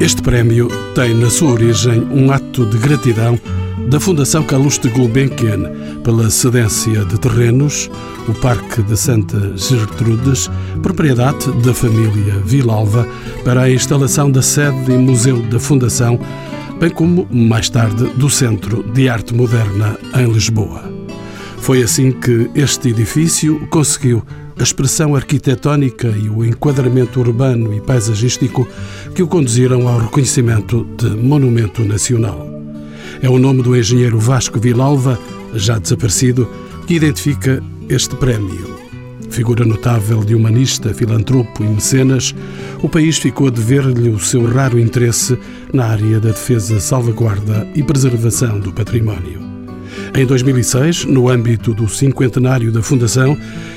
Este prémio tem na sua origem um ato de gratidão da Fundação Calouste Gulbenkian pela cedência de terrenos, o Parque de Santa Gertrudes, propriedade da família Vilalva, para a instalação da sede e museu da Fundação, bem como, mais tarde, do Centro de Arte Moderna em Lisboa. Foi assim que este edifício conseguiu a expressão arquitetónica e o enquadramento urbano e paisagístico que o conduziram ao reconhecimento de Monumento Nacional. É o nome do engenheiro Vasco Vilalva, já desaparecido, que identifica este prémio. Figura notável de humanista, filantropo e mecenas, o país ficou a dever-lhe o seu raro interesse na área da defesa, salvaguarda e preservação do património. Em 2006, no âmbito do cinquentenário da Fundação,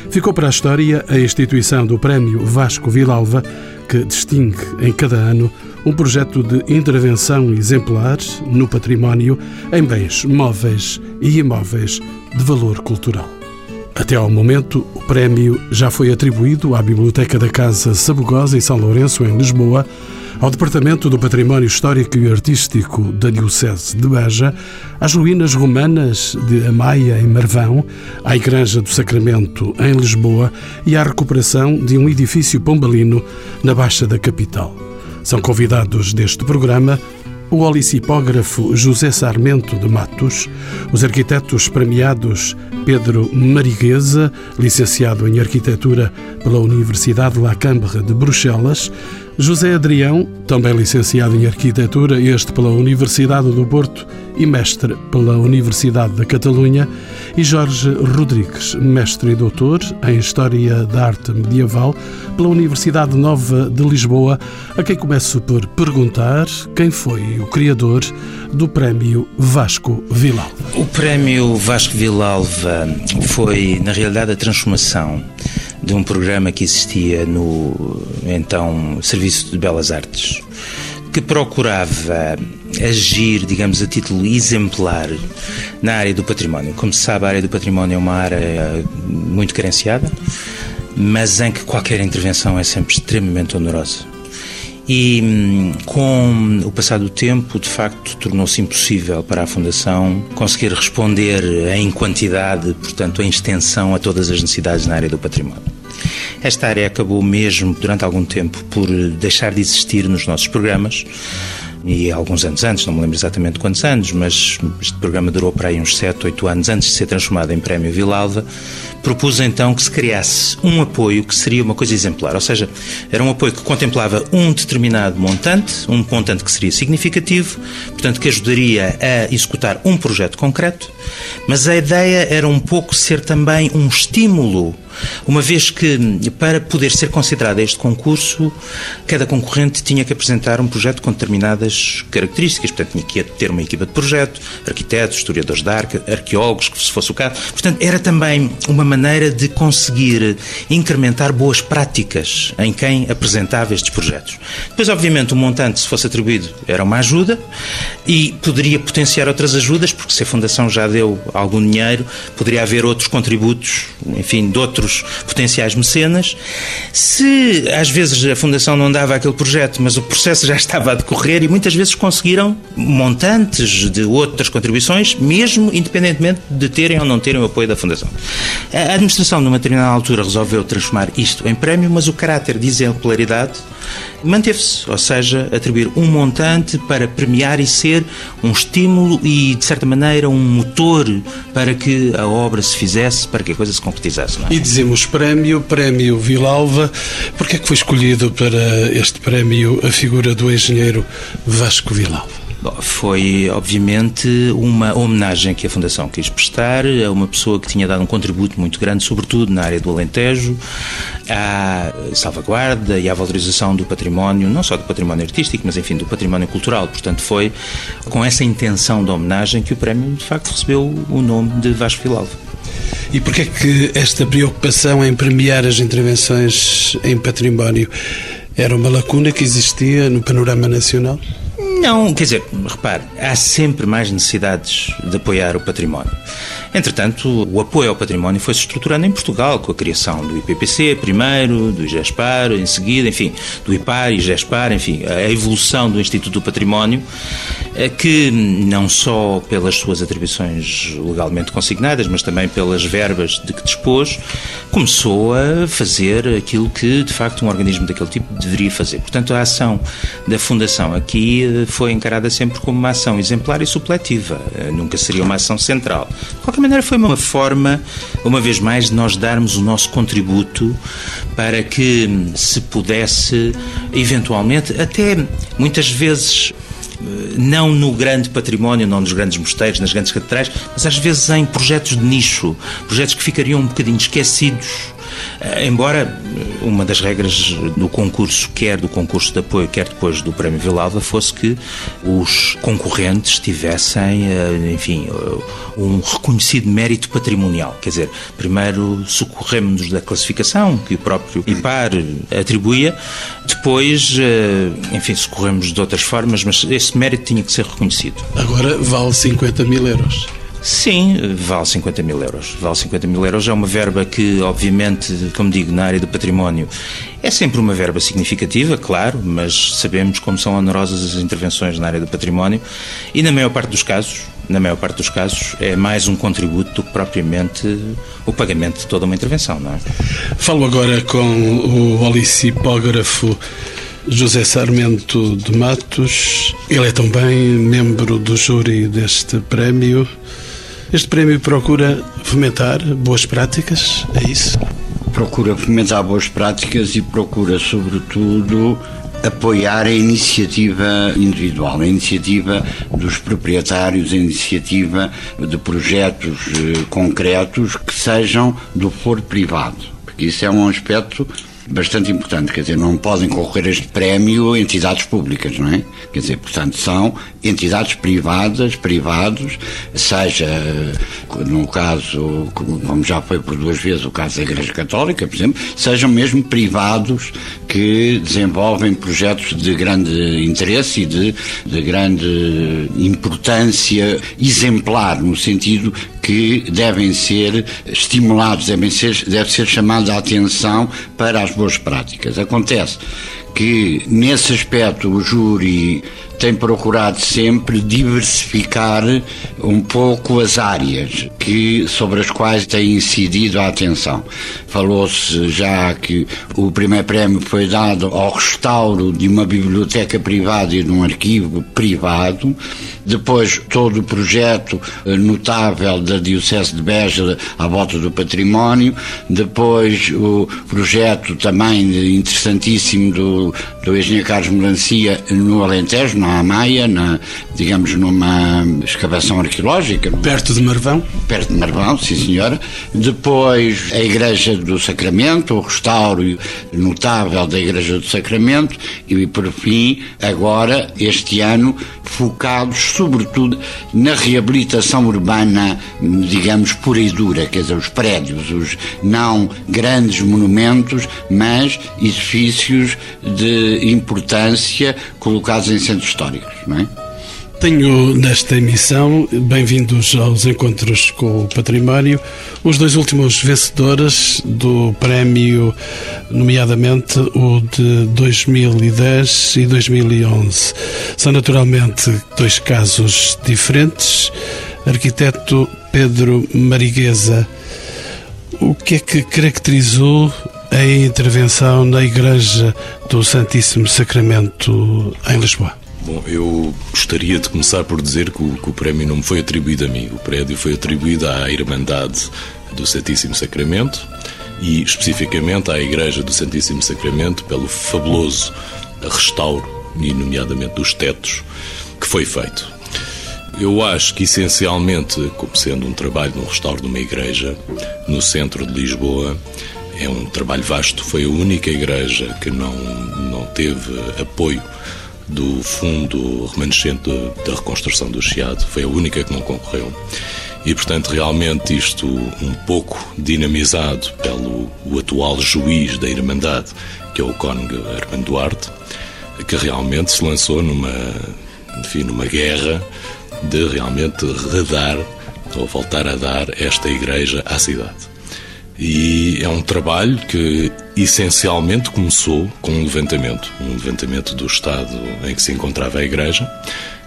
ficou para a história a instituição do Prémio Vasco Vilalva, que distingue em cada ano um projeto de intervenção exemplar no património em bens móveis e imóveis de valor cultural. Até ao momento, o prémio já foi atribuído à Biblioteca da Casa Sabugosa em São Lourenço, em Lisboa, ao Departamento do Património Histórico e Artístico da Diocese de Beja, às ruínas romanas de Amaia, em Marvão, à Igreja do Sacramento, em Lisboa e à recuperação de um edifício pombalino na Baixa da capital. São convidados deste programa o olicipógrafo José Sarmento de Matos, os arquitetos premiados Pedro Mariguesa, licenciado em Arquitetura pela Universidade La Cambre de Bruxelas, José Adrião, também licenciado em Arquitetura, este pela Universidade do Porto e mestre pela Universidade da Catalunha, e Jorge Rodrigues, mestre e doutor em História da Arte Medieval pela Universidade Nova de Lisboa, a quem começo por perguntar quem foi o criador do Prémio Vasco Vilalva. O Prémio Vasco Vilalva foi, na realidade, a transformação de um programa que existia no então Serviço de Belas Artes, que procurava agir, digamos, a título exemplar na área do património. Como se sabe, a área do património é uma área muito carenciada, mas em que qualquer intervenção é sempre extremamente onerosa. E hum, com o passar do tempo, de facto, tornou-se impossível para a Fundação conseguir responder em quantidade, portanto, em extensão a todas as necessidades na área do património. Esta área acabou mesmo, durante algum tempo, por deixar de existir nos nossos programas e alguns anos antes, não me lembro exatamente quantos anos, mas este programa durou para aí uns 7, 8 anos antes de ser transformado em Prémio Vilalva, propus então que se criasse um apoio que seria uma coisa exemplar, ou seja, era um apoio que contemplava um determinado montante, um montante que seria significativo, portanto que ajudaria a executar um projeto concreto, mas a ideia era um pouco ser também um estímulo uma vez que, para poder ser considerado este concurso, cada concorrente tinha que apresentar um projeto com determinadas características, portanto, tinha que ter uma equipa de projeto, arquitetos, historiadores de arte, arqueólogos, se fosse o caso. Portanto, era também uma maneira de conseguir incrementar boas práticas em quem apresentava estes projetos. Depois, obviamente, o montante, se fosse atribuído, era uma ajuda e poderia potenciar outras ajudas, porque se a Fundação já deu algum dinheiro, poderia haver outros contributos, enfim, de outros outros potenciais mecenas. Se às vezes a Fundação não dava aquele projeto, mas o processo já estava a decorrer e muitas vezes conseguiram montantes de outras contribuições, mesmo independentemente de terem ou não terem o apoio da Fundação. A administração, numa determinada altura, resolveu transformar isto em prémio, mas o caráter de exemplaridade manteve-se, ou seja, atribuir um montante para premiar e ser um estímulo e, de certa maneira, um motor para que a obra se fizesse, para que a coisa se concretizasse. É? E dizemos prémio, prémio Vilalva. Porquê é que foi escolhido para este prémio a figura do engenheiro Vasco Vilalva? Foi, obviamente, uma homenagem que a Fundação quis prestar a uma pessoa que tinha dado um contributo muito grande, sobretudo na área do Alentejo, à salvaguarda e à valorização do património, não só do património artístico, mas, enfim, do património cultural. Portanto, foi com essa intenção de homenagem que o prémio, de facto, recebeu o nome de Vasco Vilalva. E porquê é que esta preocupação em premiar as intervenções em património era uma lacuna que existia no panorama nacional? Não, quer dizer, repare, há sempre mais necessidades de apoiar o património. Entretanto, o apoio ao património foi se estruturando em Portugal, com a criação do IPPC primeiro, do IGESPAR em seguida, enfim, do IPAR, IGESPAR, enfim, a evolução do Instituto do Património, eh, que não só pelas suas atribuições legalmente consignadas, mas também pelas verbas de que dispôs, começou a fazer aquilo que, de facto, um organismo daquele tipo deveria fazer. Portanto, a ação da Fundação aqui foi encarada sempre como uma ação exemplar e supletiva, eh, nunca seria uma ação central. De qualquer maneira, foi uma forma, uma vez mais, de nós darmos o nosso contributo para que se pudesse, eventualmente, até muitas vezes eh, não no grande património, não nos grandes mosteiros, nas grandes catedrais, mas às vezes em projetos de nicho, projetos que ficariam um bocadinho esquecidos embora eh, uma das regras do concurso, quer do concurso de apoio, quer depois do Prémio Vilalva, fosse que os concorrentes tivessem, eh, enfim, um reconhecido mérito patrimonial. Quer dizer, primeiro socorremos-nos da classificação que o próprio IPAR atribuía, depois, enfim, socorremos de outras formas, mas esse mérito tinha que ser reconhecido. Agora vale 50 mil euros. Sim, vale 50 mil euros. Vale 50 mil euros. É uma verba que, obviamente, como digo, na área do património, é sempre uma verba significativa, claro, mas sabemos como são onerosas as intervenções na área do património e, na maior parte dos casos, na maior parte dos casos, é mais um contributo do que propriamente o pagamento de toda uma intervenção, não é? Falo agora com o olicipógrafo José Sarmento de Matos. Ele é também membro do júri deste prémio. Este prémio procura fomentar boas práticas, é isso? Procura fomentar boas práticas e procura, sobretudo, apoiar a iniciativa individual, a iniciativa dos proprietários, a iniciativa de projetos eh, concretos que sejam do foro privado, porque isso é um aspecto bastante importante, quer dizer, não podem concorrer a este prémio entidades públicas, não é? Quer dizer, portanto, são entidades privadas, privados, seja no caso, como já foi por duas vezes o caso da Igreja Católica, por exemplo, sejam mesmo privados que desenvolvem projetos de grande interesse e de, de grande importância exemplar, no sentido que devem ser estimulados, devem ser, deve ser chamada a atenção para as boas práticas. Acontece que, nesse aspecto, o júri tem procurado sempre diversificar um pouco as áreas que, sobre as quais tem incidido a atenção. Falou-se já que o primeiro prémio foi dado ao restauro de uma biblioteca privada e de um arquivo privado. Depois, todo o projeto eh, notável da Diocese de Beja à volta do património. Depois, o projeto também interessantíssimo do, do engenheiro Carlos Melancia no Alentejo, na Maia, na, digamos, numa escavação arqueológica. Perto de Marvão? Perto de Marvão, sim senhora. Depois a Igreja do Sacramento, o restauro notável da Igreja do Sacramento e, por fim, agora, este ano, focados sobretudo na reabilitação urbana, digamos, pura e dura, quer dizer, os prédios, os não grandes monumentos, mas edifícios de importância colocados em centros históricos, não é? Tenho nesta emissão, bem-vindos aos Encontros com o Património, os dois últimos vencedores do prémio, nomeadamente o de 2010 e 2011. São naturalmente dois casos diferentes. Arquiteto Pedro Mariguesa, o que é que caracterizou a intervenção na Igreja do Santíssimo Sacramento em Lisboa? Bom, eu gostaria de começar por dizer que o, que o, prémio não me foi atribuído a mim. O prédio foi atribuído à Irmandade do Santíssimo Sacramento e especificamente à Igreja do Santíssimo Sacramento pelo fabuloso restauro, e nomeadamente dos tetos, que foi feito. Eu acho que essencialmente, como sendo um trabalho no restauro de uma igreja no centro de Lisboa, é um trabalho vasto. Foi a única igreja que não, não teve apoio do fundo remanescente da reconstrução do Chiado, foi a única que não concorreu. E, portanto, realmente isto um pouco dinamizado pelo o atual juiz da Irmandade, que é o Cónigo Armando Duarte, que realmente se lançou numa, enfim, numa guerra de realmente redar ou voltar a dar esta igreja à cidade. E é um trabalho que essencialmente começou com um levantamento, um levantamento do estado em que se encontrava a igreja,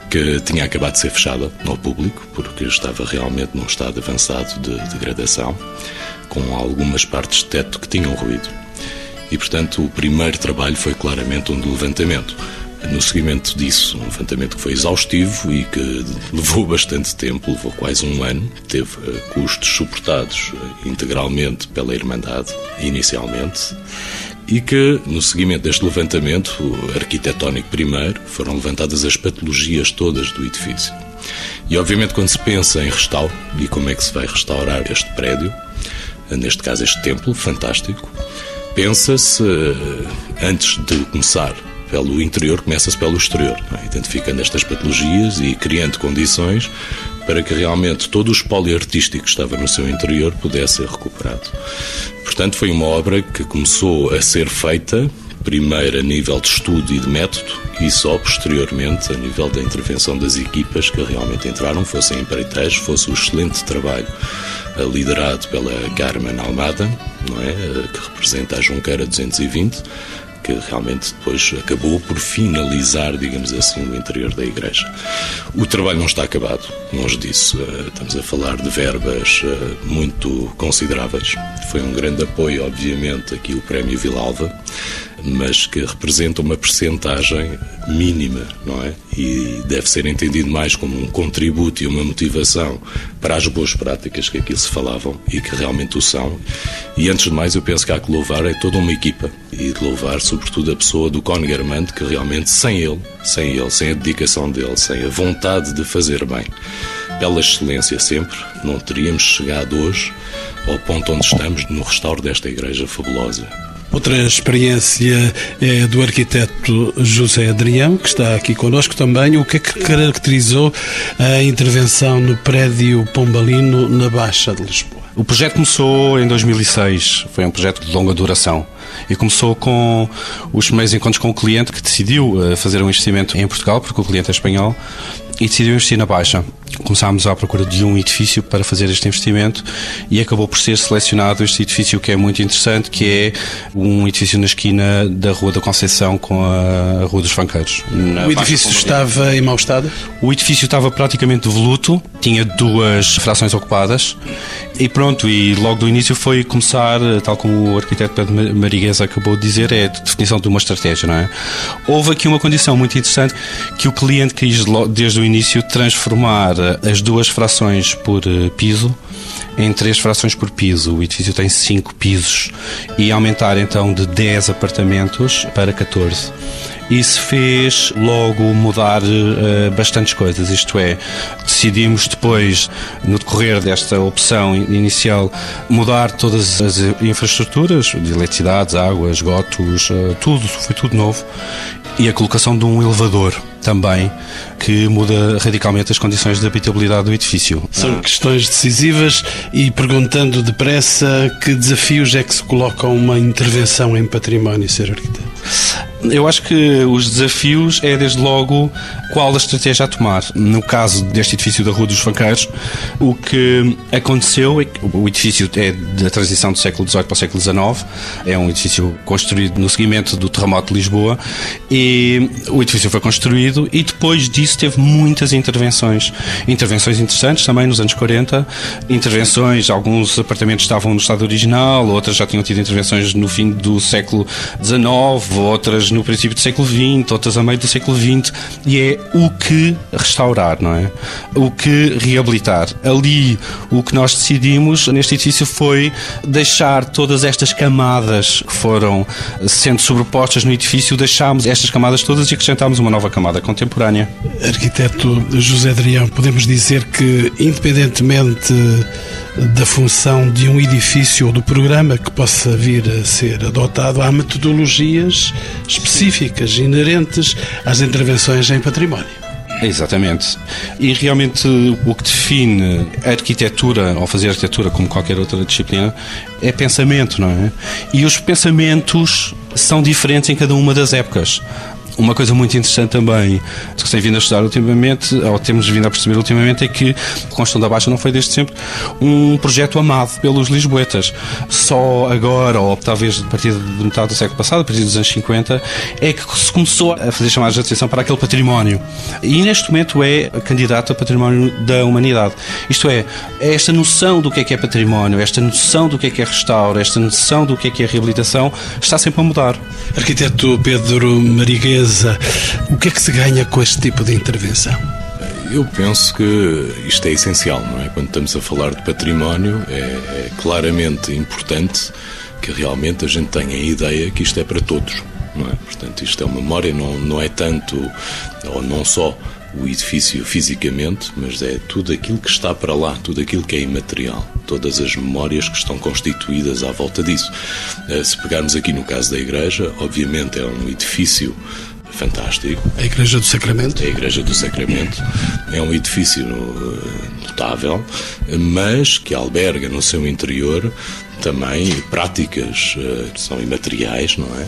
que tinha acabado de ser fechada ao público, porque estava realmente num estado avançado de degradação, com algumas partes de teto que tinham ruído. E, portanto, o primeiro trabalho foi claramente um levantamento no seguimento disso, um levantamento que foi exaustivo e que levou bastante tempo, levou quase um ano, teve eh, custos suportados eh, integralmente pela Irmandade, inicialmente, e que, no seguimento deste levantamento arquitetónico primeiro, foram levantadas as patologias todas do edifício. E, obviamente, quando se pensa em restauro e como é que se vai restaurar este prédio, neste caso este templo fantástico, pensa-se, eh, antes de começar pelo interior, começa-se pelo exterior, é? identificando estas patologias e criando condições para que realmente todo o espólio artístico que estava no seu interior pudesse ser recuperado. Portanto, foi uma obra que começou a ser feita primeiro a nível de estudo e de método e só posteriormente a nível da intervenção das equipas que realmente entraram, fossem empreiteiros, fosse o excelente trabalho liderado pela Carmen Almada, não é? Que representa a Junqueira 220, que realmente depois acabou por finalizar, digamos assim, o interior da igreja. O trabalho não está acabado, longe disso. Eh, estamos a falar de verbas eh, muito consideráveis. Foi um grande apoio, obviamente, aqui o Prémio Vilalva mas que representa uma percentagem mínima, não é? E deve ser entendido mais como um contributo e uma motivação para as boas práticas que aqui se falavam e que realmente o são. E antes de mais, eu penso que há que louvar é toda uma equipa e de louvar, sobretudo, a pessoa do Cónigo Armando, que realmente, sem ele, sem ele, sem a dedicação dele, sem a vontade de fazer bem, pela excelência sempre, não teríamos chegado hoje ao ponto onde estamos no restauro desta igreja fabulosa. Outra experiência é do arquiteto José Adrião, que está aqui connosco também. O que é que caracterizou a intervenção no prédio Pombalino na Baixa de Lisboa? O projeto começou em 2006, foi um projeto de longa duração e começou com os primeiros encontros com o cliente que decidiu eh, fazer um investimento em Portugal, porque o cliente é espanhol, e decidiu investir na Baixa. Começámos à procura de um edifício para fazer este investimento e acabou por ser selecionado este edifício que é muito interessante, que é um edifício na esquina da Rua da Conceição com a Rua dos Fanqueiros. O edifício estava em mau estado? O edifício estava praticamente devoluto, tinha duas frações ocupadas e pronto, e logo do início foi começar, tal como o arquiteto Pedro Marigues acabou de dizer, é a definição de uma estratégia, não é? Houve aqui uma condição muito interessante que o cliente quis desde o início transformar as duas frações por eh, piso em três frações por piso. O edifício tem cinco pisos e aumentar então de 10 apartamentos para 14. Isso fez logo mudar uh, bastantes coisas, isto é, decidimos depois, no decorrer desta opção inicial, mudar todas as infraestruturas, de eletricidade, água, esgotos, uh, tudo, foi tudo novo, e a colocação de um elevador também que muda radicalmente as condições de habitabilidade do edifício. São questões decisivas e perguntando depressa que desafios é que se colocam uma intervenção em património ser arquiteto? Eu acho que os desafios é desde logo qual a estratégia a tomar. No caso deste edifício da Rua dos Fanqueiros, o que aconteceu é que o edifício é da transição do século XVIII para o século XIX, é um edifício construído no seguimento do terremoto de Lisboa e o edifício foi construído e depois disso teve muitas intervenções. Intervenções interessantes também nos anos 40, intervenções, alguns apartamentos estavam no estado original, outras já tinham tido intervenções no fim do século XIX, outras no princípio do século XX, outras a meio do século XX, e é o que restaurar, não é? O que reabilitar. Ali, o que nós decidimos neste edifício foi deixar todas estas camadas que foram sendo sobrepostas no edifício, deixámos estas camadas todas e acrescentámos uma nova camada contemporânea. Arquiteto José Adrião, podemos dizer que, independentemente da função de um edifício ou do programa que possa vir a ser adotado, há metodologias específicas, inerentes às intervenções em património. Exatamente. E realmente o que define a arquitetura, ou fazer arquitetura como qualquer outra disciplina, é pensamento, não é? E os pensamentos são diferentes em cada uma das épocas Uma coisa muito interessante também, que tem vindo a estudar ultimamente, ou temos vindo a perceber ultimamente, é que a Construção da Baixa não foi desde sempre um projeto amado pelos lisboetas. Só agora, ou talvez a partir de metade do século passado, a partir dos anos 50, é que se começou a fazer chamadas de atenção para aquele património. E neste momento é candidato a património da humanidade. Isto é, é esta noção do que é que é património, esta noção do que é que é restauro, esta noção do que é que é reabilitação, está sempre a mudar. Arquiteto Pedro O que é que se ganha com este tipo de intervenção? Eu penso que isto é essencial, não é? Quando estamos a falar de património, é, é claramente importante que realmente a gente tenha a ideia que isto é para todos, não é? Portanto, isto é uma memória, não, não é tanto, ou não só o edifício fisicamente, mas é tudo aquilo que está para lá, tudo aquilo que é imaterial, todas as memórias que estão constituídas à volta disso. Eh, se pegarmos aqui no caso da igreja, obviamente é um edifício fantástico. A Igreja do Sacramento? A Igreja do Sacramento é um edifício eh, notável, mas que alberga no seu interior também práticas uh, que são imateriais, não é?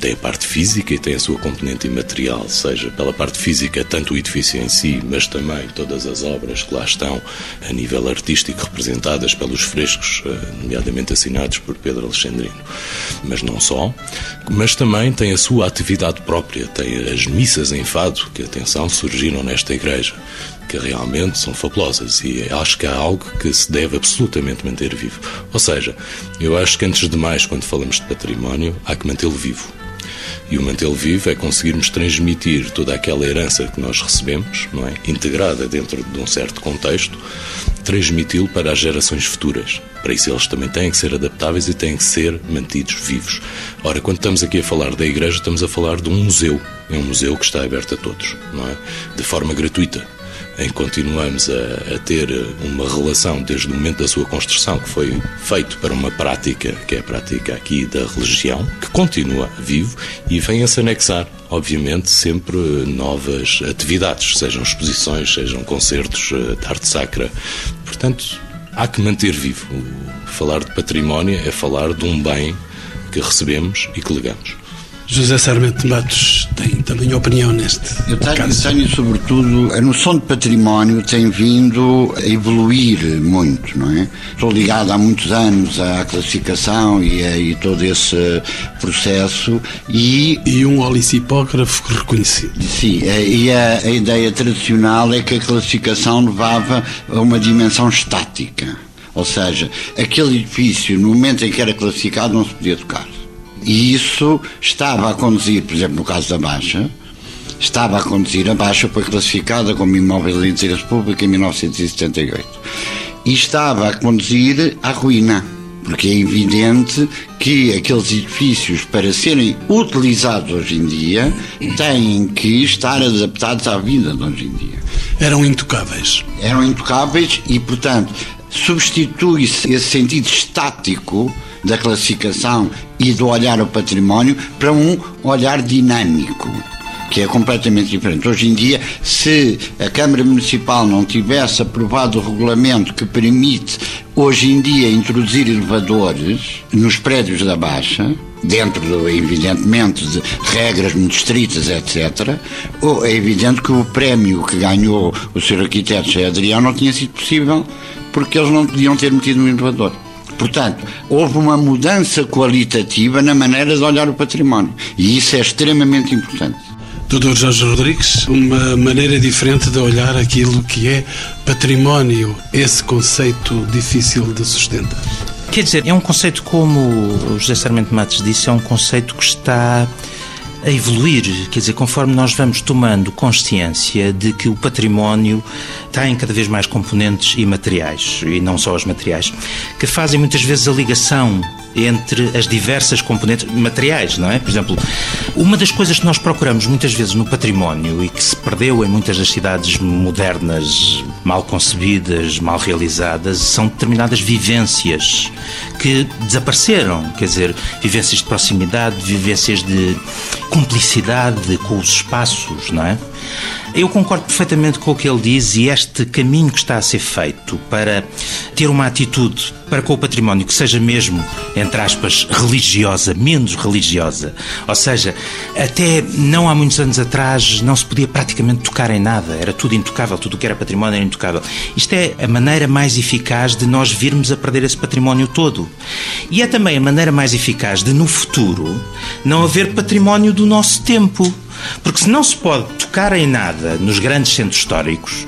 Tem a parte física e tem a sua componente imaterial, seja pela parte física, tanto o edifício em si, mas também todas as obras que lá estão a nível artístico representadas pelos frescos, uh, nomeadamente assinados por Pedro Alexandrino. Mas não só, mas também tem a sua atividade própria, tem as missas em fado, que, atenção, surgiram nesta igreja que realmente são fabulosas e acho que há algo que se deve absolutamente manter vivo. Ou seja, eu acho que antes de mais, quando falamos de património, há que mantê-lo vivo. E o mantê-lo vivo é conseguirmos transmitir toda aquela herança que nós recebemos, não é? integrada dentro de um certo contexto, transmiti-lo para as gerações futuras. Para isso eles também têm que ser adaptáveis e têm que ser mantidos vivos. Ora, quando estamos aqui a falar da igreja, estamos a falar de um museu. É um museu que está aberto a todos, não é? De forma gratuita em que continuamos a, a, ter uma relação desde o momento da sua construção, que foi feito para uma prática, que é a prática aqui da religião, que continua vivo e vem a se anexar, obviamente, sempre novas atividades, sejam exposições, sejam concertos eh, de arte sacra. Portanto, há que manter vivo. Falar de património é falar de um bem que recebemos e que legamos. José Sarmento Matos tem também opinião neste eu tenho, caso. Tenho, sobretudo, a noção de património tem vindo a evoluir muito, não é? Estou ligado há muitos anos à classificação e, a, e todo esse processo e... E um olicipógrafo reconhecido. Sim, e a, a ideia tradicional é que a classificação levava a uma dimensão estática. Ou seja, aquele edifício, no momento em que era classificado, não se podia tocar. E isso estava a conduzir, por exemplo, no caso da Baixa, estava a conduzir, a Baixa foi classificada como imóvel de interesse público em 1978. E estava a conduzir à ruína, porque é evidente que aqueles edifícios, para serem utilizados hoje em dia, têm que estar adaptados à vida de hoje em dia. Eram intocáveis. Eram intocáveis e, portanto, substitui-se esse sentido estático da classificação e do olhar ao património para um olhar dinâmico que é completamente diferente. Hoje em dia, se a Câmara Municipal não tivesse aprovado o regulamento que permite, hoje em dia, introduzir elevadores nos prédios da Baixa, dentro, do, evidentemente, de regras muito estritas, etc., é evidente que o prémio que ganhou o Sr. Arquiteto José Adrião não tinha sido possível porque eles não podiam ter metido um elevador. Portanto, houve uma mudança qualitativa na maneira de olhar o património. E isso é extremamente importante. Doutor Jorge Rodrigues, uma maneira diferente de olhar aquilo que é património, esse conceito difícil de sustentar. Quer dizer, é um conceito, como o José Sarmento Matos disse, é um conceito que está a evoluir, quer dizer, conforme nós vamos tomando consciência de que o património tem cada vez mais componentes imateriais, e não só os materiais, que fazem muitas vezes a ligação entre as diversas componentes materiais, não é? Por exemplo, uma das coisas que nós procuramos muitas vezes no património e que se perdeu em muitas das cidades modernas, mal concebidas, mal realizadas, são determinadas vivências que desapareceram, quer dizer, vivências de proximidade, vivências de cumplicidade com os espaços, não é? Eu concordo perfeitamente com o que ele diz e este caminho que está a ser feito para ter uma atitude para com o património que seja mesmo, entre aspas, religiosa, menos religiosa. Ou seja, até não há muitos anos atrás não se podia praticamente tocar em nada, era tudo intocável, tudo o que era património era intocável. Isto é a maneira mais eficaz de nós virmos a perder esse património todo. E é também a maneira mais eficaz de, no futuro, não haver património do nosso tempo. Porque se não se pode tocar em nada nos grandes centros históricos,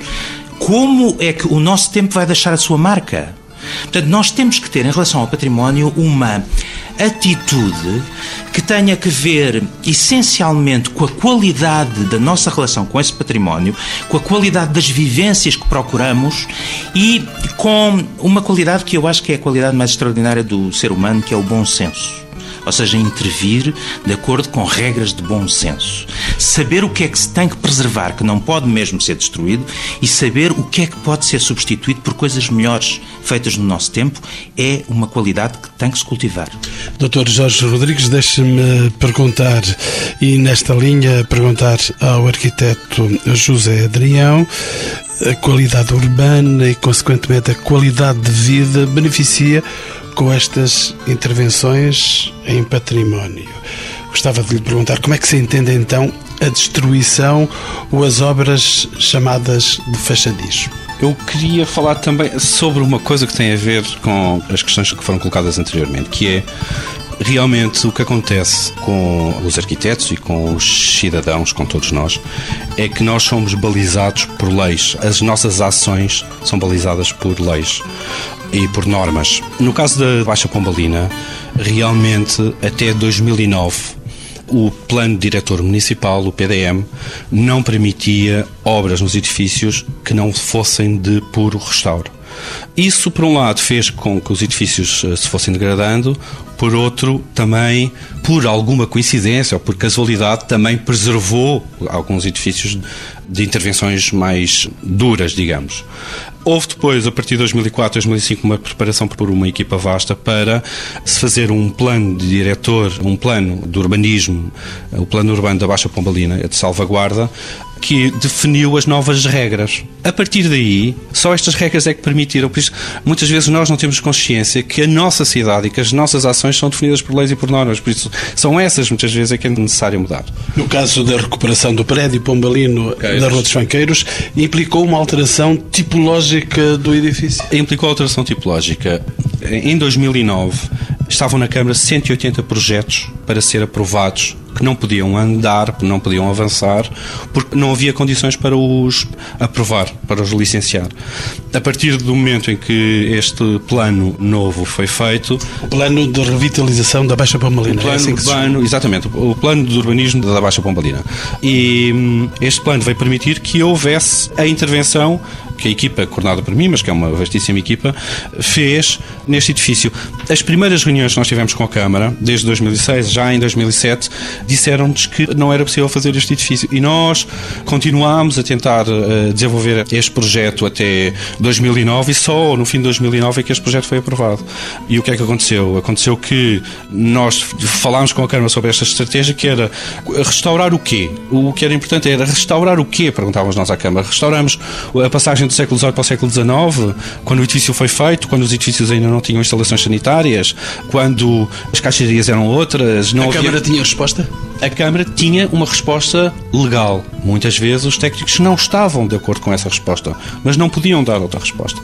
como é que o nosso tempo vai deixar a sua marca? Portanto, nós temos que ter em relação ao património uma atitude que tenha que ver essencialmente com a qualidade da nossa relação com esse património, com a qualidade das vivências que procuramos e com uma qualidade que eu acho que é a qualidade mais extraordinária do ser humano, que é o bom senso ou seja, intervir de acordo com regras de bom senso. Saber o que é que se tem que preservar, que não pode mesmo ser destruído, e saber o que é que pode ser substituído por coisas melhores feitas no nosso tempo, é uma qualidade que tem que se cultivar. Doutor Jorge Rodrigues, deixe-me perguntar, e nesta linha perguntar ao arquiteto José Adrião, a qualidade urbana e, consequentemente, a qualidade de vida beneficia com estas intervenções em património. Gostava de lhe perguntar como é que se entende então a destruição ou as obras chamadas de fachadismo. Eu queria falar também sobre uma coisa que tem a ver com as questões que foram colocadas anteriormente, que é realmente o que acontece com os arquitetos e com os cidadãos, com todos nós, é que nós somos balizados por leis. As nossas ações são balizadas por leis e por normas. No caso da Baixa Pombalina, realmente até 2009 o plano diretor municipal, o PDM, não permitia obras nos edifícios que não fossem de puro restauro. Isso, por um lado, fez com que os edifícios eh, se fossem degradando, por outro, também, por alguma coincidência ou por casualidade, também preservou alguns edifícios de intervenções mais duras, digamos. Houve depois, a partir de 2004, 2005, uma preparação por uma equipa vasta para se fazer um plano de diretor, um plano de urbanismo, o plano urbano da Baixa Pombalina, de salvaguarda, que definiu as novas regras. A partir daí, só estas regras é que permitiram. Por isso, muitas vezes nós não temos consciência que a nossa cidade e que as nossas ações são definidas por leis e por normas. Por isso, são essas muitas vezes é que é necessário mudar. No caso da recuperação do prédio pombalino da Rua dos Fanqueiros, implicou uma alteração tipológica do edifício? Implicou alteração tipológica. Em 2009, estavam na Câmara 180 projetos para ser aprovados que não podiam andar, não podiam avançar, porque não havia condições para os aprovar, para os licenciar. A partir do momento em que este plano novo foi feito. O plano de revitalização da Baixa Pombalina. O plano é assim urbano, exatamente, o plano de urbanismo da Baixa Pombalina. E hum, este plano veio permitir que houvesse a intervenção que a equipa, coordenada por mim, mas que é uma vastíssima equipa, fez neste edifício. As primeiras reuniões que nós tivemos com a Câmara, desde 2006, já em 2007, disseram-nos que não era possível fazer este edifício. E nós continuámos a tentar uh, desenvolver este projeto até 2009 e só no fim de 2009 é que este projeto foi aprovado. E o que é que aconteceu? Aconteceu que nós falámos com a Câmara sobre esta estratégia que era restaurar o quê? O que era importante era restaurar o quê? Perguntávamos nós à Câmara. Restauramos a passagem do século XVIII para o século XIX, quando o edifício foi feito, quando os edifícios ainda não tinham instalações sanitárias, quando as caixarias eram outras. Não a havia... Câmara tinha resposta? A Câmara tinha uma resposta legal. Muitas vezes os técnicos não estavam de acordo com essa resposta, mas não podiam dar outra resposta.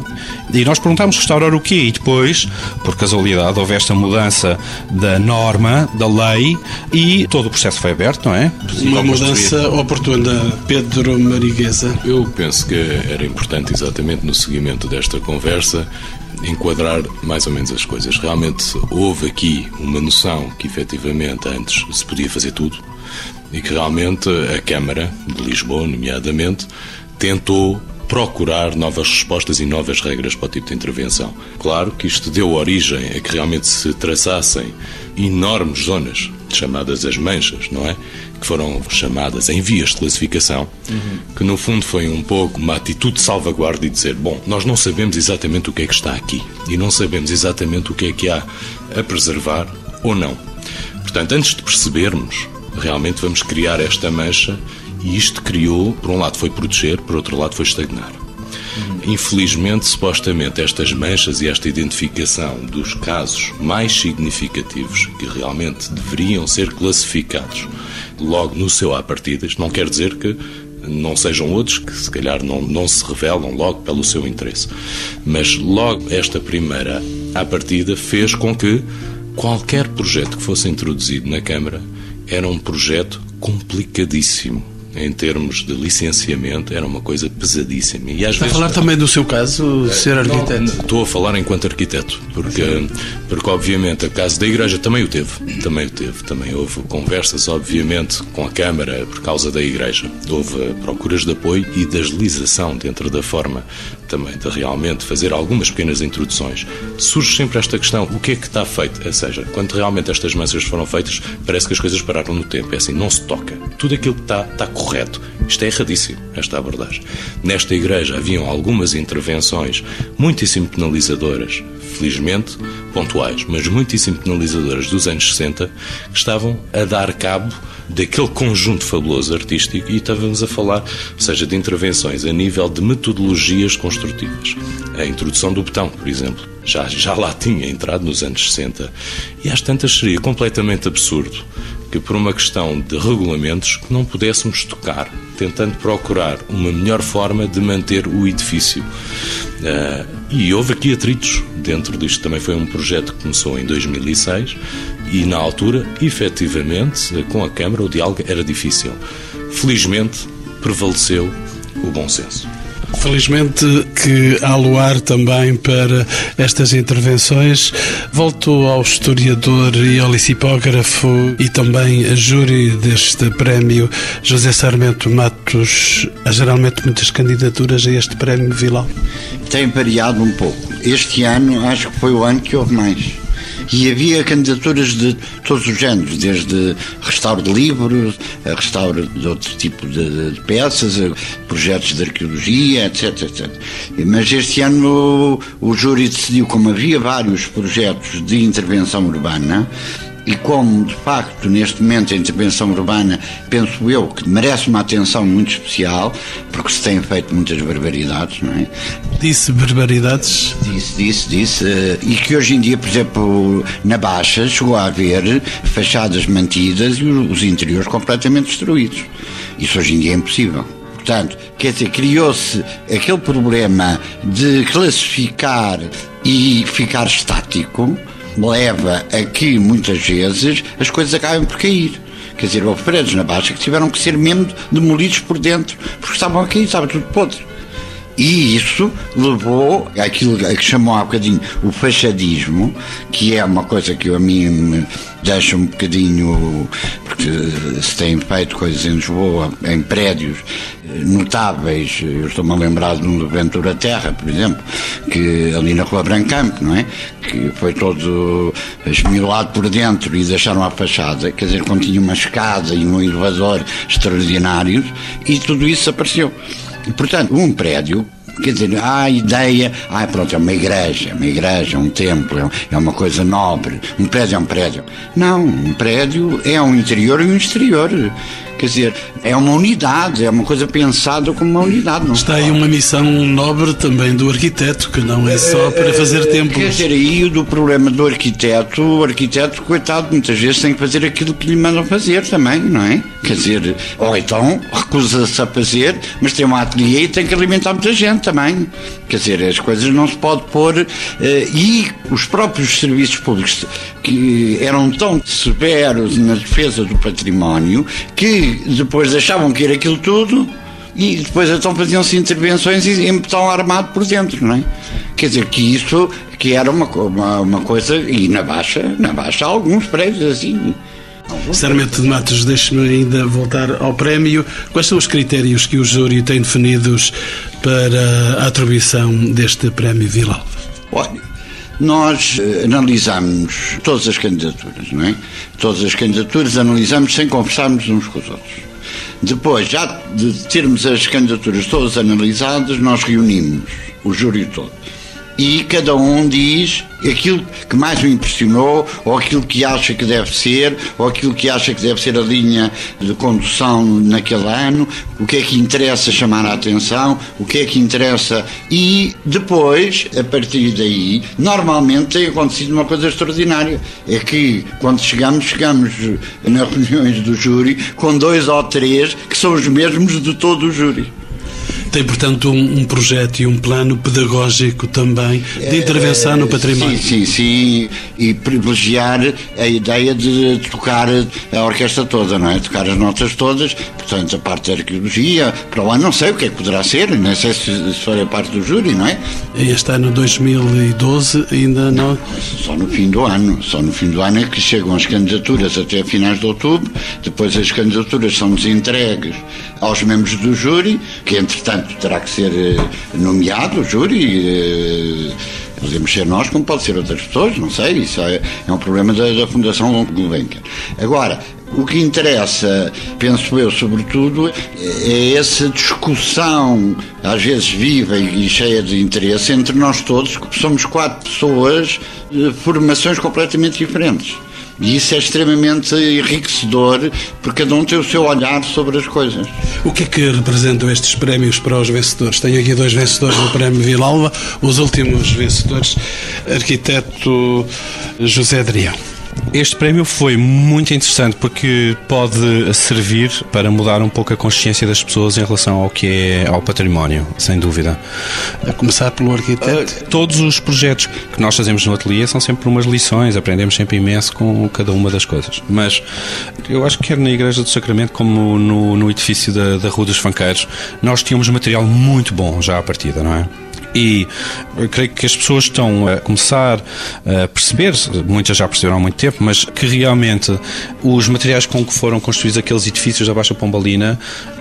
E nós perguntámos restaurar o quê? E depois, por casualidade, houve esta mudança da norma, da lei, e todo o processo foi aberto, não é? Uma mudança oportuna, Pedro Mariguesa. Eu penso que era importante, exatamente no seguimento desta conversa, enquadrar mais ou menos as coisas. Realmente houve aqui uma noção que efetivamente antes se podia fazer tudo e que realmente a Câmara de Lisboa, nomeadamente, tentou procurar novas respostas e novas regras para o tipo de intervenção. Claro que isto deu origem a que realmente se traçassem enormes zonas, chamadas as manchas, não é? Que foram chamadas em vias de classificação, uhum. que no fundo foi um pouco uma atitude de salvaguarda e dizer: bom, nós não sabemos exatamente o que é que está aqui e não sabemos exatamente o que é que há a preservar ou não. Portanto, antes de percebermos, realmente vamos criar esta mancha E isto criou, por um lado foi proteger, por outro lado foi estagnar. Infelizmente, supostamente, estas manchas e esta identificação dos casos mais significativos que realmente deveriam ser classificados logo no seu à partida, não quer dizer que não sejam outros que se calhar não, não se revelam logo pelo seu interesse. Mas logo esta primeira à partida fez com que qualquer projeto que fosse introduzido na Câmara era um projeto complicadíssimo em termos de licenciamento, era uma coisa pesadíssima. E às Está vezes, a falar também do seu caso, ser arquiteto? Não, estou a falar enquanto arquiteto, porque, porque obviamente o caso da Igreja também o teve, também o teve, também houve conversas, obviamente, com a Câmara por causa da Igreja. Houve procuras de apoio e de agilização dentro da forma também de realmente fazer algumas pequenas introduções. Surge sempre esta questão, o que é que está feito? Ou seja, quando realmente estas mansas foram feitas, parece que as coisas pararam no tempo, é assim, não se toca. Tudo aquilo que está, está correto correto. Isto é erradíssimo, esta abordagem. Nesta igreja haviam algumas intervenções muitíssimo penalizadoras, felizmente pontuais, mas muitíssimo penalizadoras dos anos 60, que estavam a dar cabo daquele conjunto fabuloso artístico e estávamos a falar, ou seja, de intervenções a nível de metodologias construtivas. A introdução do betão, por exemplo, já, já lá tinha entrado nos anos 60 e às tantas seria completamente absurdo que por uma questão de regulamentos não pudéssemos tocar, tentando procurar uma melhor forma de manter o edifício. Uh, e houve aqui atritos dentro disto. Também foi um projeto que começou em 2006 e, na altura, efetivamente, com a Câmara, o diálogo era difícil. Felizmente, prevaleceu o bom senso. Felizmente que há luar também para estas intervenções. Volto ao historiador e ao licipógrafo e também a júri deste prémio, José Sarmento Matos. Há geralmente muitas candidaturas a este prémio Vilal? Tem variado um pouco. Este ano acho que foi o ano que houve mais e havia candidaturas de todos os géneros, desde restauro de livros, restauro de outro tipo de, de peças, projetos de arqueologia, etc, etc. Mas este ano o, o júri decidiu, como havia vários projetos de intervenção urbana, e como, de facto, neste momento a intervenção urbana, penso eu, que merece uma atenção muito especial, porque se têm feito muitas barbaridades, não é? Disse barbaridades? Disse, disse, disse. Eh, e que hoje em dia, por exemplo, na Baixa, chegou a haver fachadas mantidas e os interiores completamente destruídos. Isso hoje em dia é impossível. Portanto, quer dizer, criou-se aquele problema de classificar e ficar estático leva a que muitas vezes as coisas acabem por cair. Quer dizer, houve prédios na Baixa que tiveram que ser mesmo demolidos por dentro, porque estavam a cair, estava tudo podre. E isso levou àquilo que chamou há bocadinho o fachadismo, que é uma coisa que a mim me deixa um bocadinho. porque se têm feito coisas em Lisboa, em prédios notáveis. Eu estou-me a lembrar de um do Ventura Terra, por exemplo, que ali na Rua Brancamp, não é? Que foi todo esmilado por dentro e deixaram a fachada, quer dizer, continha uma escada e um elevador extraordinários e tudo isso apareceu. Portanto, um prédio quer dizer, há a ideia, ah, pronto, é uma igreja, uma igreja, um templo, é uma coisa nobre, um prédio é um prédio. Não, um prédio é um interior e um exterior. Quer dizer, é uma unidade, é uma coisa pensada como uma unidade. Está aí uma missão nobre também do arquiteto, que não é só para fazer tempo. Quer dizer, aí do problema do arquiteto, o arquiteto, coitado, muitas vezes tem que fazer aquilo que lhe mandam fazer também, não é? Quer dizer, ou então recusa-se a fazer, mas tem um ateliê e tem que alimentar muita gente também. Quer dizer, as coisas não se pode pôr. Eh, e os próprios serviços públicos que eram tão severos na defesa do património que depois deixavam que ir aquilo tudo e depois então faziam-se intervenções em betão armado por dentro, não é? Quer dizer, que isso que era uma, uma, uma coisa, e na Baixa, na Baixa há alguns prédios assim. Sarmento de Matos, deixe-me ainda voltar ao prémio. Quais são os critérios que o júri tem definidos para a atribuição deste prémio Vilalva? Olha, nós eh, analisamos todas as candidaturas, não é? Todas as candidaturas analisamos sem conversarmos uns com os outros. Depois, já de termos as candidaturas todas analisadas, nós reunimos o júri todo e cada um diz aquilo que mais o impressionou, ou aquilo que acha que deve ser, ou aquilo que acha que deve ser a linha de condução naquele ano, o que é que interessa chamar a atenção, o que é que interessa. E depois, a partir daí, normalmente tem acontecido uma coisa extraordinária: é que quando chegamos, chegamos nas reuniões do júri com dois ou três que são os mesmos de todo o júri. Tem, portanto, um, um, projeto e um plano pedagógico também de intervenção no património. Sim, sim, sim. E privilegiar a ideia de tocar a orquestra toda, não é? Tocar as notas todas, portanto, a parte da arqueologia, para lá não sei o que é que poderá ser, não sei se, for a parte do júri, não é? Este ano 2012 ainda não. não. Só no fim do ano. Só no fim do ano é que chegam as candidaturas até finais de outubro, depois as candidaturas são desentregues aos membros do júri, que entretanto Portanto, terá que ser eh, nomeado o júri. Eh, podemos ser nós, como pode ser outras pessoas, não sei. Isso é, é um problema da, da Fundação Gulbenkian. Agora, o que interessa, penso eu, sobretudo, é essa discussão, às vezes viva e cheia de interesse, entre nós todos, que somos quatro pessoas de formações completamente diferentes. E isso é extremamente enriquecedor, porque cada um tem o seu olhar sobre as coisas. O que é que representam estes prémios para os vencedores? Tenho aqui dois vencedores do Prémio Vilalva, os últimos vencedores, arquiteto José Adrião. Este prémio foi muito interessante porque pode servir para mudar um pouco a consciência das pessoas em relação ao que é ao património, sem dúvida. A começar pelo arquiteto. Uh, todos os projetos que nós fazemos no ateliê são sempre umas lições, aprendemos sempre imenso com cada uma das coisas. Mas eu acho que quer na Igreja do Sacramento como no, no edifício da, da Rua dos Fanqueiros, nós tínhamos material muito bom já à partida, não é? E creio que as pessoas estão a começar a perceber, muitas já perceberam há muito tempo, mas que realmente os materiais com que foram construídos aqueles edifícios da Baixa Pombalina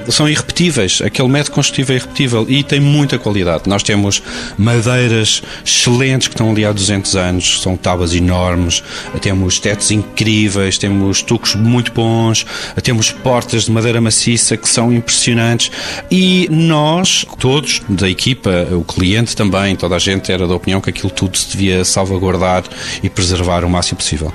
são irrepetíveis. Aquele método construtivo é irrepetível e tem muita qualidade. Nós temos madeiras excelentes que estão ali há 200 anos, são tábuas enormes, temos tetos incríveis, temos tucos muito bons, temos portas de madeira maciça que são impressionantes e nós, todos da equipa, o cliente também, toda a gente era da opinião que aquilo tudo se devia salvaguardar e preservar o máximo possível.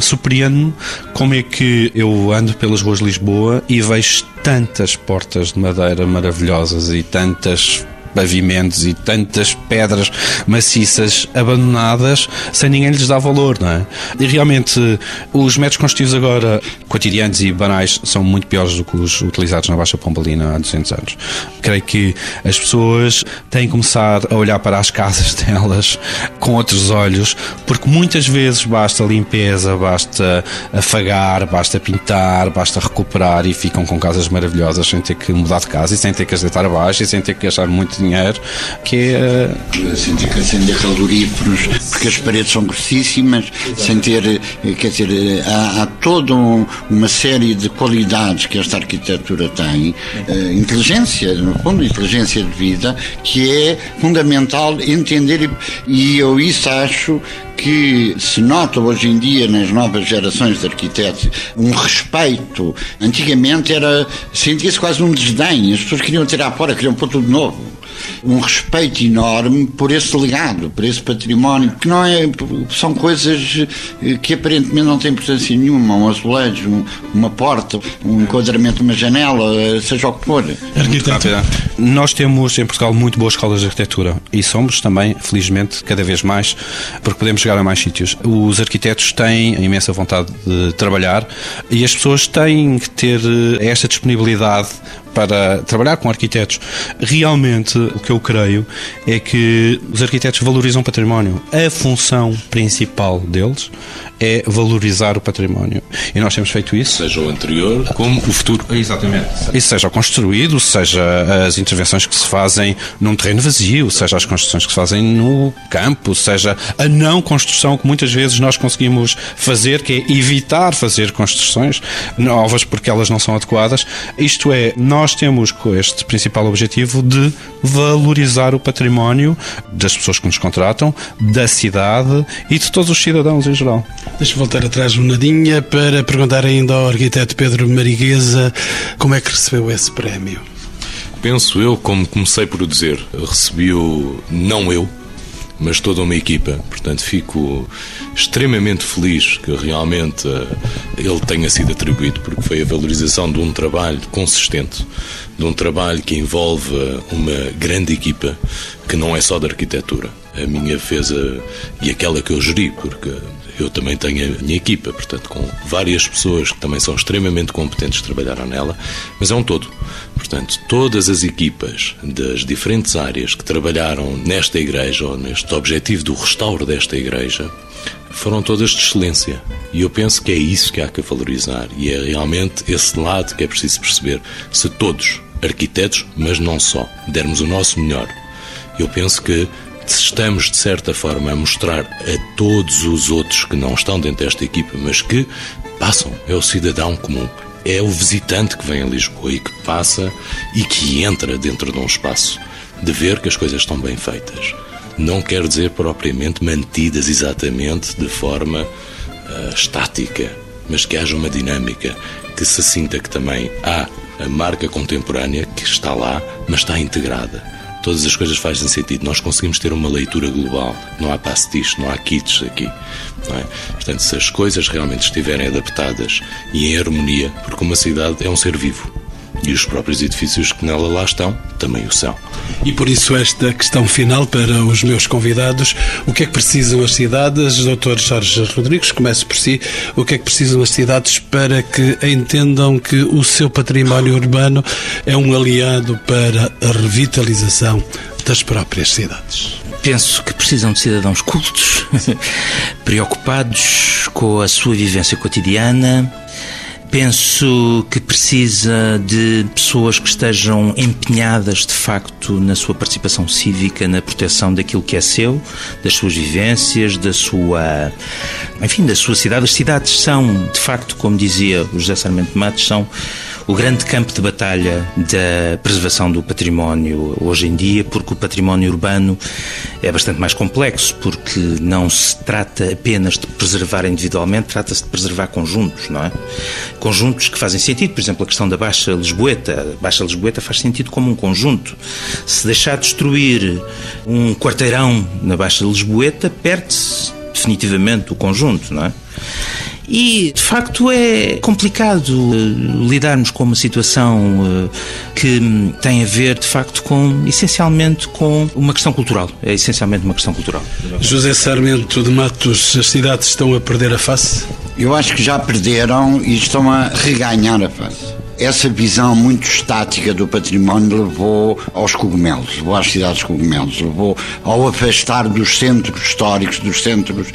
Surpreende-me como é que eu ando pelas ruas de Lisboa e vejo tantas portas de madeira maravilhosas e tantas pavimentos e tantas pedras maciças abandonadas sem ninguém lhes dar valor, não é? E realmente os métodos construtivos agora, cotidianos e banais, são muito piores do que os utilizados na Baixa Pombalina há 200 anos. Creio que as pessoas têm que começar a olhar para as casas delas com outros olhos, porque muitas vezes basta limpeza, basta afagar, basta pintar, basta recuperar e ficam com casas maravilhosas sem ter que mudar de casa e sem ter que as deitar abaixo e sem ter que gastar muito dinheiro, que é. Sem ter caloríferos, porque as paredes são grossíssimas, sem ter. Eh, quer dizer, eh, há, há toda um, uma série de qualidades que esta arquitetura tem, inteligência, no fundo, inteligência de vida, que é fundamental entender, e eu isso acho que se nota hoje em dia nas novas gerações de arquitetos um respeito. Antigamente era sentia-se quase um desdém, as pessoas queriam tirar fora, queriam pôr tudo novo um respeito enorme por esse legado, por esse património, que não é, são coisas eh, que aparentemente não têm importância nenhuma, um azulejo, um, uma porta, um enquadramento de uma janela, eh, seja o que for. Arquitetura. Nós temos em Portugal muito boas escolas de arquitetura e somos também, felizmente, cada vez mais, porque podemos chegar a mais sítios. Os arquitetos têm a imensa vontade de trabalhar e as pessoas têm que ter eh, esta disponibilidade para trabalhar com arquitetos. Realmente, o que eu creio é que os arquitetos valorizam o património. A função principal deles é valorizar o património. E nós temos feito isso. Seja o anterior como o futuro. Exatamente. Isso seja o construído, seja as intervenções que se fazem num terreno vazio, seja as construções que se fazem no campo, seja a não construção que muitas vezes nós conseguimos fazer, que é evitar fazer construções novas porque elas não são adequadas. Isto é, nós temos este principal objetivo de valorizar o património das pessoas que nos contratam, da cidade e de todos os cidadãos em geral. Deixa eu voltar atrás um nadinha para perguntar ainda ao arquiteto Pedro Mariguesa como é que recebeu esse prémio. Penso eu, como comecei por dizer, recebi-o não eu, mas toda uma equipa. Portanto, fico extremamente feliz que realmente uh, ele tenha sido atribuído, porque foi a valorização de um trabalho consistente, de um trabalho que envolve uma grande equipa, que não é só de arquitetura. A minha fez a, e aquela que eu geri, porque eu também tenho a minha equipa, portanto, com várias pessoas que também são extremamente competentes, trabalharam nela, mas é um todo. Portanto, todas as equipas das diferentes áreas que trabalharam nesta igreja, ou neste objetivo do restauro desta igreja, foram todas de excelência. E eu penso que é isso que há que valorizar. E é realmente esse lado que é preciso perceber. Se todos, arquitetos, mas não só, dermos o nosso melhor, eu penso que estamos, de certa forma, a mostrar a todos os outros que não estão dentro desta equipa, mas que passam, é o cidadão comum, é o visitante que vem a Lisboa e que passa e que entra dentro de um espaço, de ver que as coisas estão bem feitas. Não quer dizer propriamente mantidas exatamente de forma uh, estática, mas que haja uma dinâmica, que se sinta que também há a marca contemporânea que está lá, mas está integrada todas as coisas fazem sentido. Nós conseguimos ter uma leitura global. Não há pastiche, não há kits aqui. É? Portanto, se as coisas realmente estiverem adaptadas e em harmonia, porque uma cidade é um ser vivo. E os próprios edifícios que nela lá estão também o são. E por isso esta questão final para os meus convidados. O que é que precisam as cidades? Dr. Jorge Rodrigues, comece por si. O que é que precisam as cidades para que entendam que o seu património urbano é um aliado para a revitalização das próprias cidades? Penso que precisam de cidadãos cultos, preocupados com a sua vivência cotidiana, Penso que precisa de pessoas que estejam empenhadas de facto na sua participação cívica, na proteção daquilo que é seu, das suas vivências, da sua, enfim, da sua cidade. As cidades são, de facto, como dizia o José Sarmento Matos, são o grande campo de batalha da preservação do património hoje em dia, porque o património urbano é bastante mais complexo, porque não se trata apenas de preservar individualmente, trata-se de preservar conjuntos, não é? Conjuntos que fazem sentido, por exemplo, a questão da Baixa Lisboeta. A Baixa Lisboeta faz sentido como um conjunto. Se deixar destruir um quarteirão na Baixa Lisboeta, perde-se definitivamente o conjunto, não é? E, de facto, é complicado uh, lidarmos com uma situação uh, que tem a ver, de facto, com, essencialmente, com uma questão cultural. É essencialmente uma questão cultural. José Sarmento de Matos, as cidades estão a perder a face? Eu acho que já perderam e estão a reganhar a face essa visão muito estática do património levou aos cogumelos, levou às cidades cogumelos, levou ao afastar dos centros históricos, dos centros.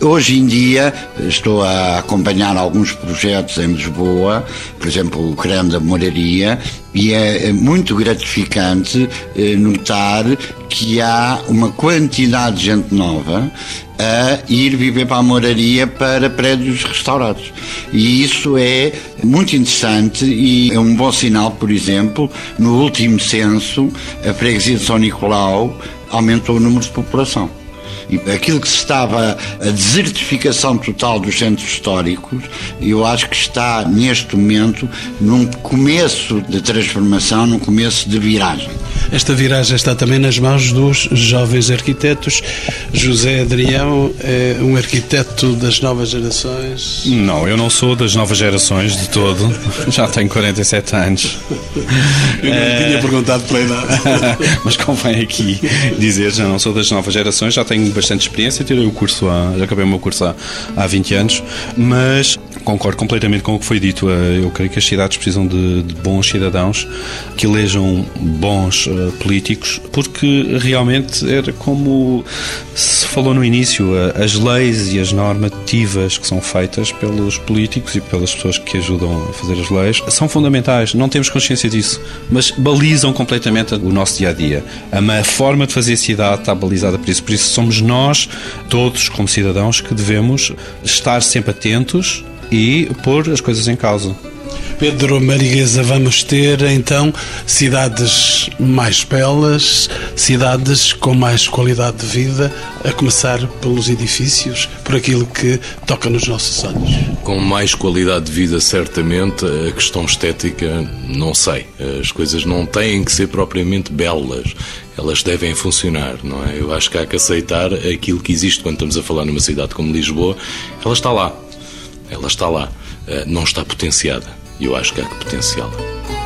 Hoje em dia estou a acompanhar alguns projetos em Lisboa, por exemplo, o Creme da Moraria, e é muito gratificante eh, notar que há uma quantidade de gente nova a ir viver para a moraria para prédios restaurados. E isso é muito interessante e é um bom sinal, por exemplo, no último censo, a freguesia de São Nicolau aumentou o número de população. E aquilo que se estava a desertificação total dos centros históricos, eu acho que está neste momento num começo de transformação, num começo de viragem. Esta viragem está também nas mãos dos jovens arquitetos. José Adrião é um arquiteto das novas gerações? Não, eu não sou das novas gerações de todo. Já tenho 47 anos. Eu não é... tinha perguntado pela idade. Mas convém aqui dizer, já não sou das novas gerações, já tenho bastante experiência, tirei o curso há, já acabei o meu curso há, há 20 anos, mas concordo completamente com o que foi dito. Eu creio que as cidades precisam de, de bons cidadãos que elejam bons uh, políticos, porque realmente era como se falou no início, uh, as leis e as normativas que são feitas pelos políticos e pelas pessoas que ajudam a fazer as leis são fundamentais. Não temos consciência disso, mas balizam completamente o nosso dia a dia. A forma de fazer cidade está balizada por isso. Por isso somos nós, todos como cidadãos, que devemos estar sempre atentos e pôr as coisas em causa. Pedro Mariguesa, vamos ter então cidades mais belas, cidades com mais qualidade de vida, a começar pelos edifícios, por aquilo que toca nos nossos olhos. Com mais qualidade de vida, certamente, a questão estética, não sei. As coisas não têm que ser propriamente belas elas devem funcionar, não é? Eu acho que há que aceitar aquilo que existe quando estamos a falar numa cidade como Lisboa. Ela está lá, ela está lá, eh, não está potenciada. E eu acho que há que potenciá-la.